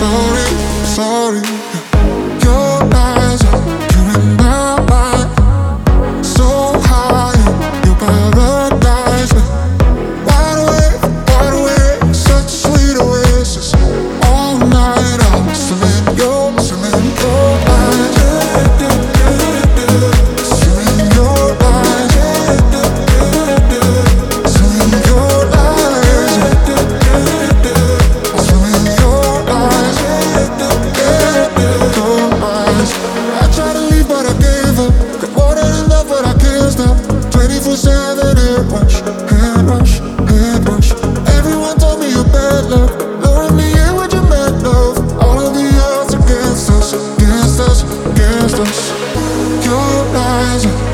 sorry, sorry. imagine